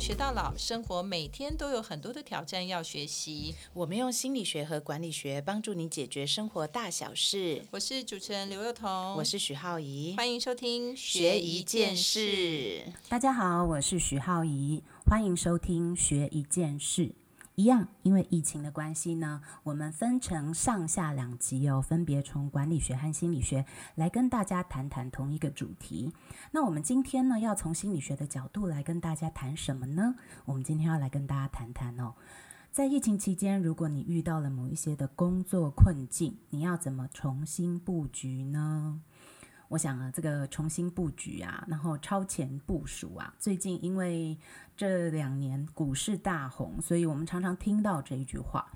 学到老，生活每天都有很多的挑战要学习。我们用心理学和管理学帮助你解决生活大小事。我是主持人刘幼彤，我是许浩怡，欢迎收听学一件事。大家好，我是许浩怡，欢迎收听学一件事。一样，因为疫情的关系呢，我们分成上下两集哦，分别从管理学和心理学来跟大家谈谈同一个主题。那我们今天呢，要从心理学的角度来跟大家谈什么呢？我们今天要来跟大家谈谈哦，在疫情期间，如果你遇到了某一些的工作困境，你要怎么重新布局呢？我想啊，这个重新布局啊，然后超前部署啊，最近因为这两年股市大红，所以我们常常听到这一句话。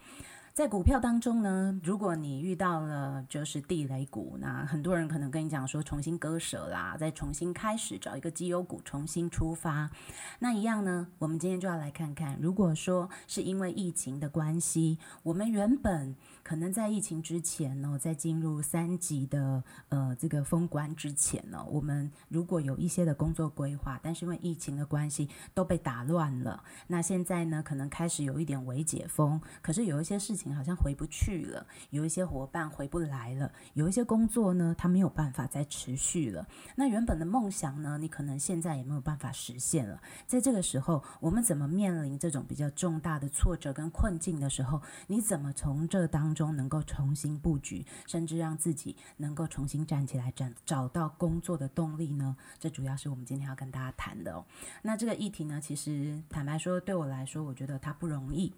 在股票当中呢，如果你遇到了就是地雷股，那很多人可能跟你讲说重新割舍啦，再重新开始找一个绩优股重新出发。那一样呢，我们今天就要来看看，如果说是因为疫情的关系，我们原本可能在疫情之前呢，在进入三级的呃这个封关之前呢，我们如果有一些的工作规划，但是因为疫情的关系都被打乱了，那现在呢，可能开始有一点微解封，可是有一些事情。好像回不去了，有一些伙伴回不来了，有一些工作呢，它没有办法再持续了。那原本的梦想呢，你可能现在也没有办法实现了。在这个时候，我们怎么面临这种比较重大的挫折跟困境的时候，你怎么从这当中能够重新布局，甚至让自己能够重新站起来，找找到工作的动力呢？这主要是我们今天要跟大家谈的哦。那这个议题呢，其实坦白说，对我来说，我觉得它不容易。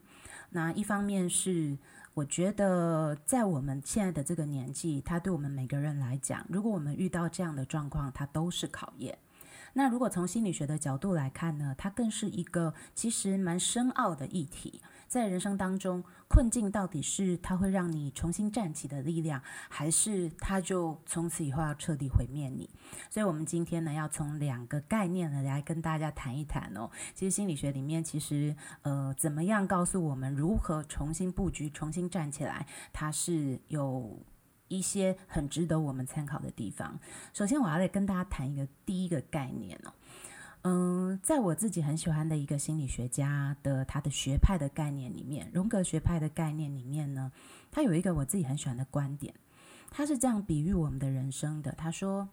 那一方面是，我觉得在我们现在的这个年纪，它对我们每个人来讲，如果我们遇到这样的状况，它都是考验。那如果从心理学的角度来看呢，它更是一个其实蛮深奥的议题。在人生当中，困境到底是它会让你重新站起的力量，还是它就从此以后要彻底毁灭你？所以，我们今天呢，要从两个概念呢来跟大家谈一谈哦。其实心理学里面，其实呃，怎么样告诉我们如何重新布局、重新站起来，它是有一些很值得我们参考的地方。首先，我要来跟大家谈一个第一个概念哦。嗯，在我自己很喜欢的一个心理学家的他的学派的概念里面，荣格学派的概念里面呢，他有一个我自己很喜欢的观点，他是这样比喻我们的人生的。他说，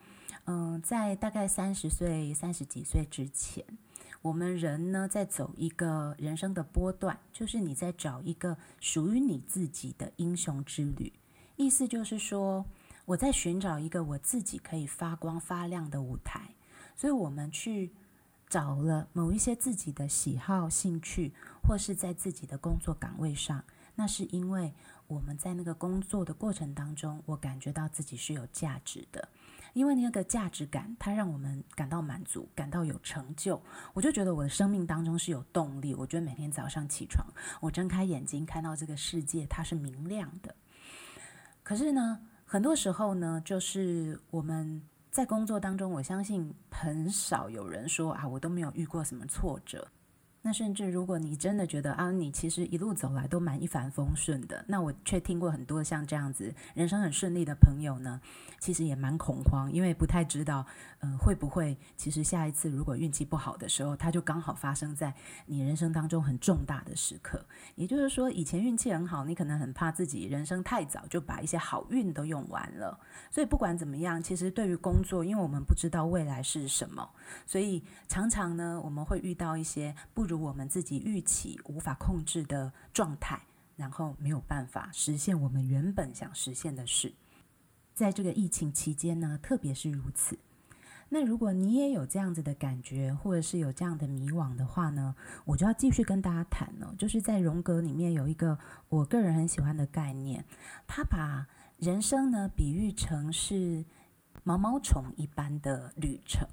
嗯，在大概三十岁、三十几岁之前，我们人呢在走一个人生的波段，就是你在找一个属于你自己的英雄之旅。意思就是说，我在寻找一个我自己可以发光发亮的舞台，所以我们去。找了某一些自己的喜好、兴趣，或是在自己的工作岗位上，那是因为我们在那个工作的过程当中，我感觉到自己是有价值的。因为那个价值感，它让我们感到满足，感到有成就。我就觉得我的生命当中是有动力。我觉得每天早上起床，我睁开眼睛看到这个世界，它是明亮的。可是呢，很多时候呢，就是我们。在工作当中，我相信很少有人说啊，我都没有遇过什么挫折。那甚至如果你真的觉得啊，你其实一路走来都蛮一帆风顺的，那我却听过很多像这样子人生很顺利的朋友呢，其实也蛮恐慌，因为不太知道，嗯，会不会其实下一次如果运气不好的时候，它就刚好发生在你人生当中很重大的时刻。也就是说，以前运气很好，你可能很怕自己人生太早就把一些好运都用完了。所以不管怎么样，其实对于工作，因为我们不知道未来是什么，所以常常呢，我们会遇到一些不如。我们自己预期无法控制的状态，然后没有办法实现我们原本想实现的事。在这个疫情期间呢，特别是如此。那如果你也有这样子的感觉，或者是有这样的迷惘的话呢，我就要继续跟大家谈了。就是在荣格里面有一个我个人很喜欢的概念，他把人生呢比喻成是毛毛虫一般的旅程。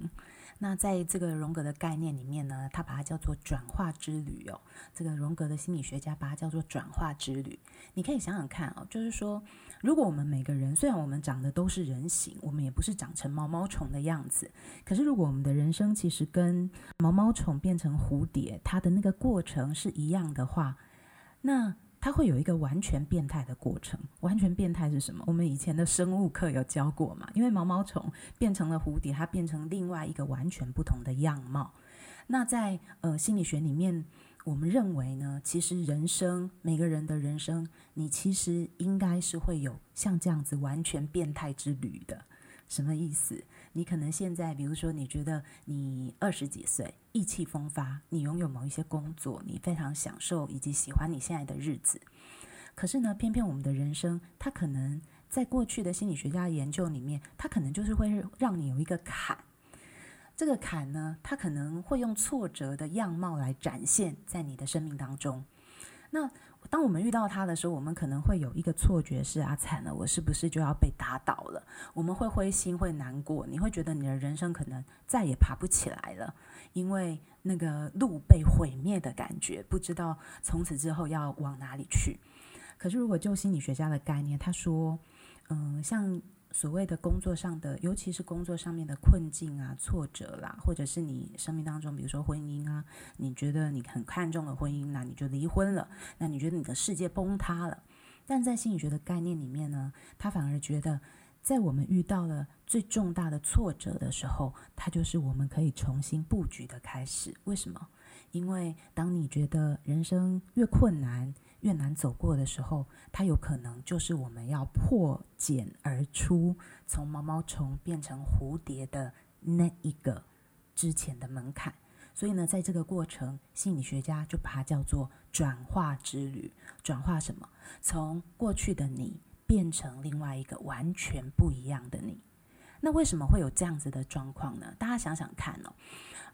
那在这个荣格的概念里面呢，他把它叫做转化之旅哦。这个荣格的心理学家把它叫做转化之旅。你可以想想看哦，就是说，如果我们每个人虽然我们长得都是人形，我们也不是长成毛毛虫的样子，可是如果我们的人生其实跟毛毛虫变成蝴蝶，它的那个过程是一样的话，那。它会有一个完全变态的过程。完全变态是什么？我们以前的生物课有教过嘛？因为毛毛虫变成了蝴蝶，它变成另外一个完全不同的样貌。那在呃心理学里面，我们认为呢，其实人生每个人的人生，你其实应该是会有像这样子完全变态之旅的。什么意思？你可能现在，比如说，你觉得你二十几岁，意气风发，你拥有某一些工作，你非常享受以及喜欢你现在的日子。可是呢，偏偏我们的人生，它可能在过去的心理学家研究里面，它可能就是会让你有一个坎。这个坎呢，它可能会用挫折的样貌来展现在你的生命当中。那当我们遇到它的时候，我们可能会有一个错觉是啊，惨了，我是不是就要被打倒了？我们会灰心，会难过，你会觉得你的人生可能再也爬不起来了，因为那个路被毁灭的感觉，不知道从此之后要往哪里去。可是如果就心理学家的概念，他说，嗯，像。所谓的工作上的，尤其是工作上面的困境啊、挫折啦，或者是你生命当中，比如说婚姻啊，你觉得你很看重的婚姻，那你就离婚了，那你觉得你的世界崩塌了。但在心理学的概念里面呢，他反而觉得，在我们遇到了最重大的挫折的时候，它就是我们可以重新布局的开始。为什么？因为当你觉得人生越困难，越难走过的时候，它有可能就是我们要破茧而出，从毛毛虫变成蝴蝶的那一个之前的门槛。所以呢，在这个过程，心理学家就把它叫做转化之旅。转化什么？从过去的你变成另外一个完全不一样的你。那为什么会有这样子的状况呢？大家想想看哦。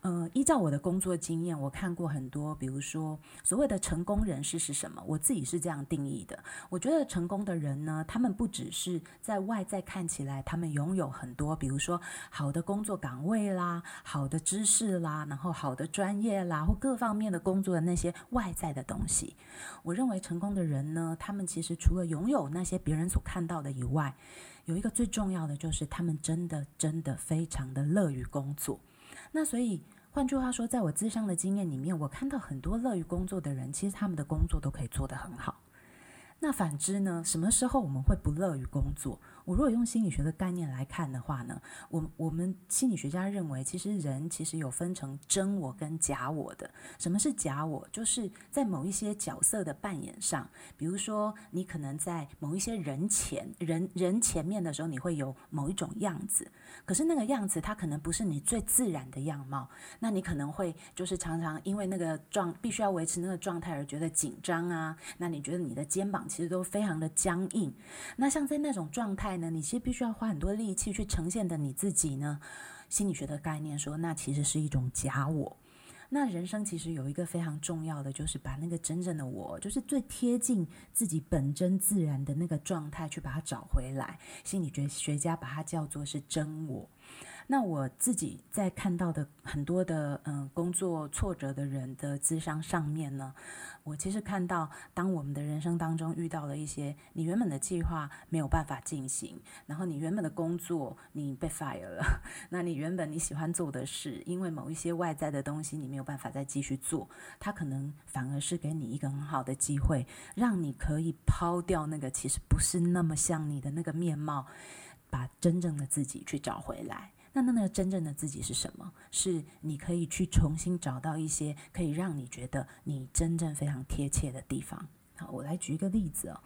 呃，依照我的工作经验，我看过很多，比如说所谓的成功人士是什么？我自己是这样定义的。我觉得成功的人呢，他们不只是在外在看起来，他们拥有很多，比如说好的工作岗位啦、好的知识啦，然后好的专业啦，或各方面的工作的那些外在的东西。我认为成功的人呢，他们其实除了拥有那些别人所看到的以外，有一个最重要的就是他们真的真的非常的乐于工作。那所以。换句话说，在我自商的经验里面，我看到很多乐于工作的人，其实他们的工作都可以做得很好。那反之呢？什么时候我们会不乐于工作？我如果用心理学的概念来看的话呢，我我们心理学家认为，其实人其实有分成真我跟假我的。什么是假我？就是在某一些角色的扮演上，比如说你可能在某一些人前人人前面的时候，你会有某一种样子，可是那个样子它可能不是你最自然的样貌，那你可能会就是常常因为那个状必须要维持那个状态而觉得紧张啊，那你觉得你的肩膀其实都非常的僵硬，那像在那种状态。呢，你其实必须要花很多力气去呈现的你自己呢。心理学的概念说，那其实是一种假我。那人生其实有一个非常重要的，就是把那个真正的我，就是最贴近自己本真自然的那个状态，去把它找回来。心理学学家把它叫做是真我。那我自己在看到的很多的嗯工作挫折的人的智商上面呢，我其实看到，当我们的人生当中遇到了一些你原本的计划没有办法进行，然后你原本的工作你被 fire 了，那你原本你喜欢做的事，因为某一些外在的东西你没有办法再继续做，它可能反而是给你一个很好的机会，让你可以抛掉那个其实不是那么像你的那个面貌，把真正的自己去找回来。那那那个真正的自己是什么？是你可以去重新找到一些可以让你觉得你真正非常贴切的地方。好，我来举一个例子哦。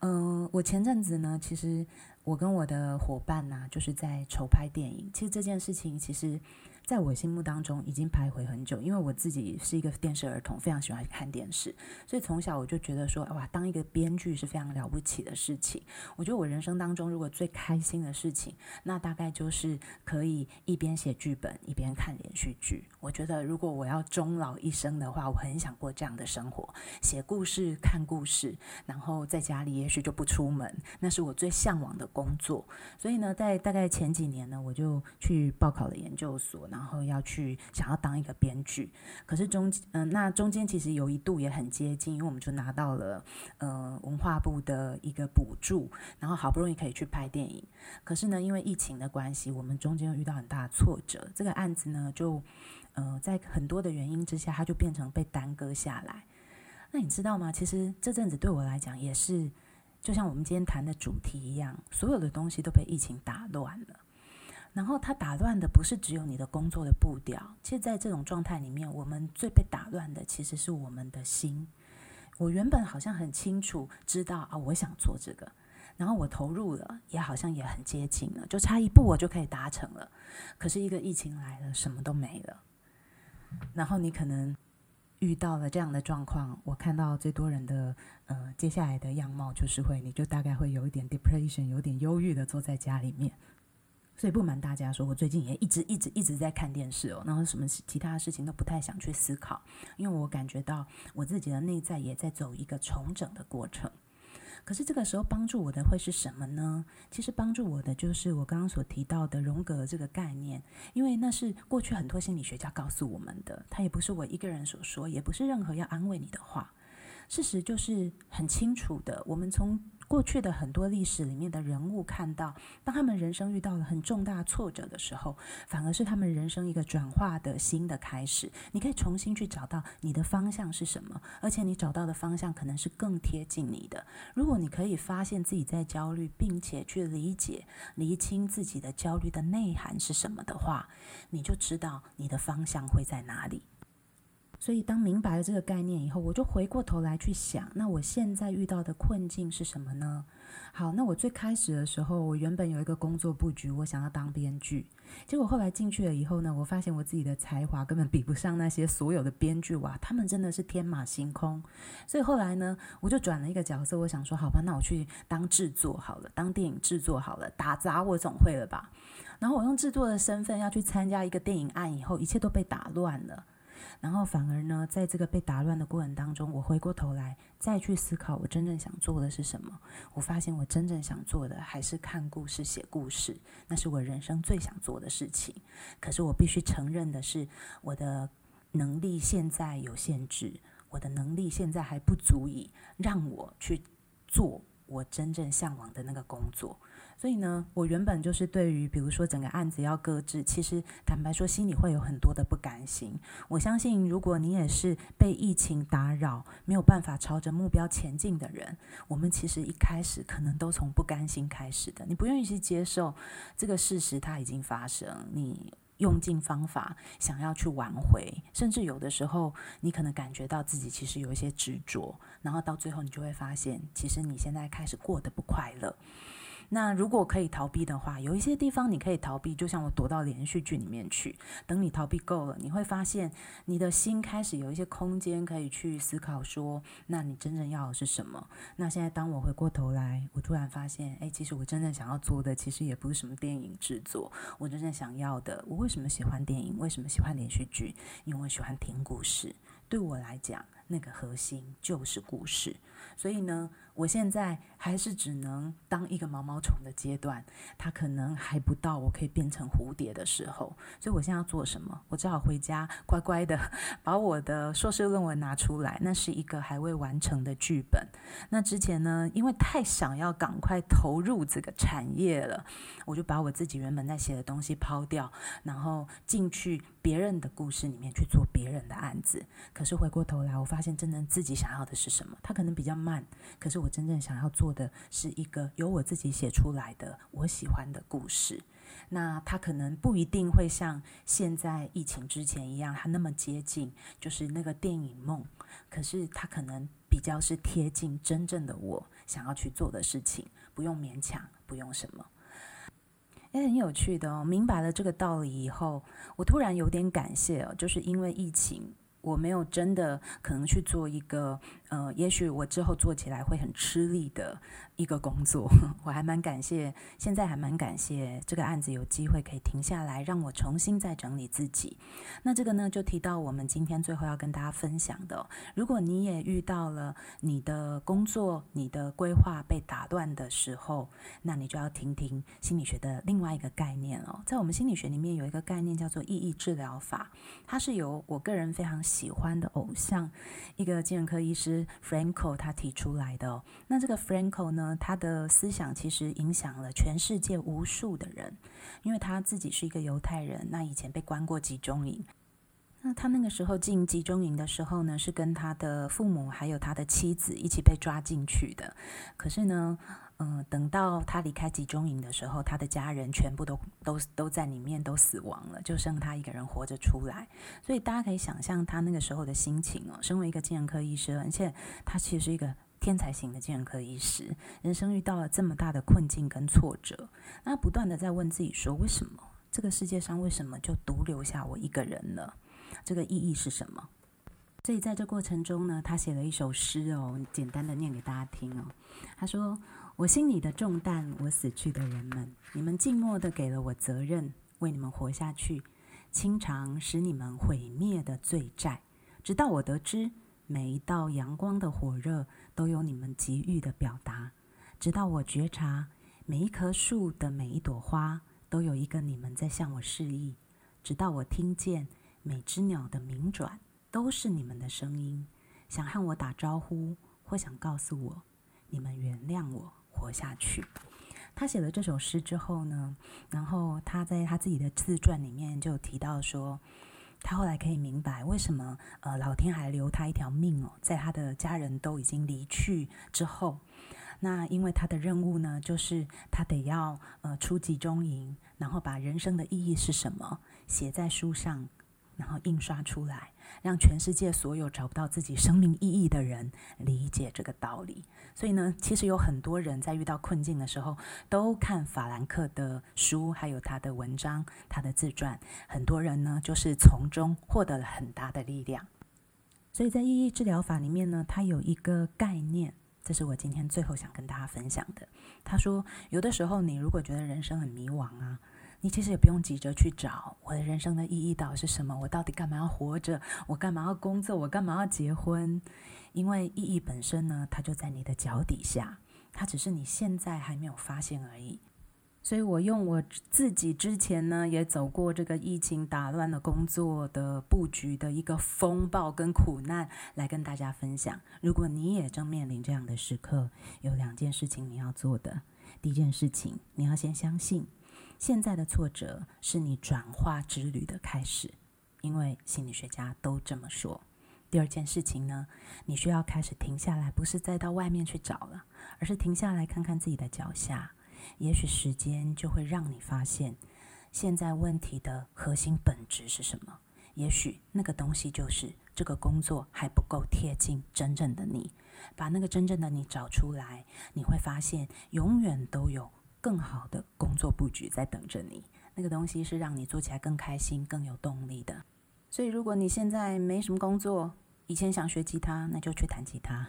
嗯，我前阵子呢，其实我跟我的伙伴呢，就是在筹拍电影。其实这件事情，其实。在我心目当中已经徘徊很久，因为我自己是一个电视儿童，非常喜欢看电视，所以从小我就觉得说，哇，当一个编剧是非常了不起的事情。我觉得我人生当中如果最开心的事情，那大概就是可以一边写剧本一边看连续剧。我觉得如果我要终老一生的话，我很想过这样的生活，写故事、看故事，然后在家里也许就不出门，那是我最向往的工作。所以呢，在大概前几年呢，我就去报考了研究所。然后要去想要当一个编剧，可是中嗯，那中间其实有一度也很接近，因为我们就拿到了呃文化部的一个补助，然后好不容易可以去拍电影。可是呢，因为疫情的关系，我们中间遇到很大的挫折，这个案子呢就呃在很多的原因之下，它就变成被耽搁下来。那你知道吗？其实这阵子对我来讲也是，就像我们今天谈的主题一样，所有的东西都被疫情打乱了。然后它打乱的不是只有你的工作的步调，其实，在这种状态里面，我们最被打乱的其实是我们的心。我原本好像很清楚知道啊，我想做这个，然后我投入了，也好像也很接近了，就差一步我就可以达成了。可是，一个疫情来了，什么都没了。然后你可能遇到了这样的状况，我看到最多人的呃接下来的样貌就是会，你就大概会有一点 depression，有点忧郁的坐在家里面。所以不瞒大家说，我最近也一直一直一直在看电视哦，然后什么其他的事情都不太想去思考，因为我感觉到我自己的内在也在走一个重整的过程。可是这个时候帮助我的会是什么呢？其实帮助我的就是我刚刚所提到的荣格这个概念，因为那是过去很多心理学家告诉我们的，他也不是我一个人所说，也不是任何要安慰你的话。事实就是很清楚的，我们从过去的很多历史里面的人物看到，当他们人生遇到了很重大挫折的时候，反而是他们人生一个转化的新的开始。你可以重新去找到你的方向是什么，而且你找到的方向可能是更贴近你的。如果你可以发现自己在焦虑，并且去理解、厘清自己的焦虑的内涵是什么的话，你就知道你的方向会在哪里。所以，当明白了这个概念以后，我就回过头来去想，那我现在遇到的困境是什么呢？好，那我最开始的时候，我原本有一个工作布局，我想要当编剧，结果后来进去了以后呢，我发现我自己的才华根本比不上那些所有的编剧哇，他们真的是天马行空。所以后来呢，我就转了一个角色，我想说，好吧，那我去当制作好了，当电影制作好了，打杂我总会了吧？然后我用制作的身份要去参加一个电影案，以后一切都被打乱了。然后反而呢，在这个被打乱的过程当中，我回过头来再去思考，我真正想做的是什么。我发现我真正想做的还是看故事、写故事，那是我人生最想做的事情。可是我必须承认的是，我的能力现在有限制，我的能力现在还不足以让我去做我真正向往的那个工作。所以呢，我原本就是对于，比如说整个案子要搁置，其实坦白说，心里会有很多的不甘心。我相信，如果你也是被疫情打扰，没有办法朝着目标前进的人，我们其实一开始可能都从不甘心开始的。你不愿意去接受这个事实，它已经发生，你用尽方法想要去挽回，甚至有的时候，你可能感觉到自己其实有一些执着，然后到最后，你就会发现，其实你现在开始过得不快乐。那如果可以逃避的话，有一些地方你可以逃避，就像我躲到连续剧里面去。等你逃避够了，你会发现你的心开始有一些空间可以去思考，说那你真正要的是什么？那现在当我回过头来，我突然发现，哎，其实我真正想要做的，其实也不是什么电影制作。我真正想要的，我为什么喜欢电影？为什么喜欢连续剧？因为我喜欢听故事。对我来讲，那个核心就是故事。所以呢。我现在还是只能当一个毛毛虫的阶段，它可能还不到我可以变成蝴蝶的时候，所以我现在要做什么？我只好回家乖乖的 把我的硕士论文拿出来，那是一个还未完成的剧本。那之前呢，因为太想要赶快投入这个产业了，我就把我自己原本在写的东西抛掉，然后进去别人的故事里面去做别人的案子。可是回过头来，我发现真正自己想要的是什么？它可能比较慢，可是我。真正想要做的是一个由我自己写出来的我喜欢的故事。那它可能不一定会像现在疫情之前一样，它那么接近，就是那个电影梦。可是它可能比较是贴近真正的我想要去做的事情，不用勉强，不用什么。也很有趣的哦。明白了这个道理以后，我突然有点感谢哦，就是因为疫情。我没有真的可能去做一个，呃，也许我之后做起来会很吃力的。一个工作，我还蛮感谢，现在还蛮感谢这个案子有机会可以停下来，让我重新再整理自己。那这个呢，就提到我们今天最后要跟大家分享的，如果你也遇到了你的工作、你的规划被打乱的时候，那你就要听听心理学的另外一个概念哦。在我们心理学里面有一个概念叫做意义治疗法，它是由我个人非常喜欢的偶像，一个精神科医师 Franco 他提出来的。那这个 Franco 呢？他的思想其实影响了全世界无数的人，因为他自己是一个犹太人，那以前被关过集中营。那他那个时候进集中营的时候呢，是跟他的父母还有他的妻子一起被抓进去的。可是呢，嗯，等到他离开集中营的时候，他的家人全部都都都在里面都死亡了，就剩他一个人活着出来。所以大家可以想象他那个时候的心情哦。身为一个精神科医师，而且他其实是一个天才型的精神科医师，人生遇到了这么大的困境跟挫折，那不断的在问自己说：为什么这个世界上为什么就独留下我一个人呢？这个意义是什么？所以在这过程中呢，他写了一首诗哦，简单的念给大家听哦。他说：“我心里的重担，我死去的人们，你们静默的给了我责任，为你们活下去，清偿使你们毁灭的罪债，直到我得知每一道阳光的火热都有你们给予的表达，直到我觉察每一棵树的每一朵花都有一个你们在向我示意，直到我听见。”每只鸟的鸣转都是你们的声音，想和我打招呼，或想告诉我，你们原谅我活下去。他写了这首诗之后呢，然后他在他自己的自传里面就提到说，他后来可以明白为什么呃老天还留他一条命哦，在他的家人都已经离去之后，那因为他的任务呢，就是他得要呃出集中营，然后把人生的意义是什么写在书上。然后印刷出来，让全世界所有找不到自己生命意义的人理解这个道理。所以呢，其实有很多人在遇到困境的时候，都看法兰克的书，还有他的文章、他的自传。很多人呢，就是从中获得了很大的力量。所以在意义治疗法里面呢，它有一个概念，这是我今天最后想跟大家分享的。他说，有的时候你如果觉得人生很迷惘啊。你其实也不用急着去找我的人生的意义到底是什么，我到底干嘛要活着？我干嘛要工作？我干嘛要结婚？因为意义本身呢，它就在你的脚底下，它只是你现在还没有发现而已。所以我用我自己之前呢，也走过这个疫情打乱了工作的布局的一个风暴跟苦难，来跟大家分享。如果你也正面临这样的时刻，有两件事情你要做的。第一件事情，你要先相信。现在的挫折是你转化之旅的开始，因为心理学家都这么说。第二件事情呢，你需要开始停下来，不是再到外面去找了，而是停下来看看自己的脚下。也许时间就会让你发现，现在问题的核心本质是什么。也许那个东西就是这个工作还不够贴近真正的你。把那个真正的你找出来，你会发现永远都有。更好的工作布局在等着你，那个东西是让你做起来更开心、更有动力的。所以，如果你现在没什么工作，以前想学吉他，那就去弹吉他；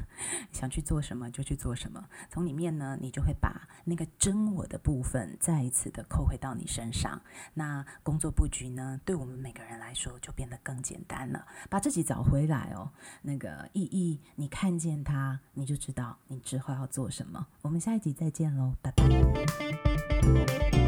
想去做什么就去做什么。从里面呢，你就会把那个真我的部分再一次的扣回到你身上。那工作布局呢，对我们每个人来说就变得更简单了。把自己找回来哦，那个意义，你看见它，你就知道你之后要做什么。我们下一集再见喽，拜拜。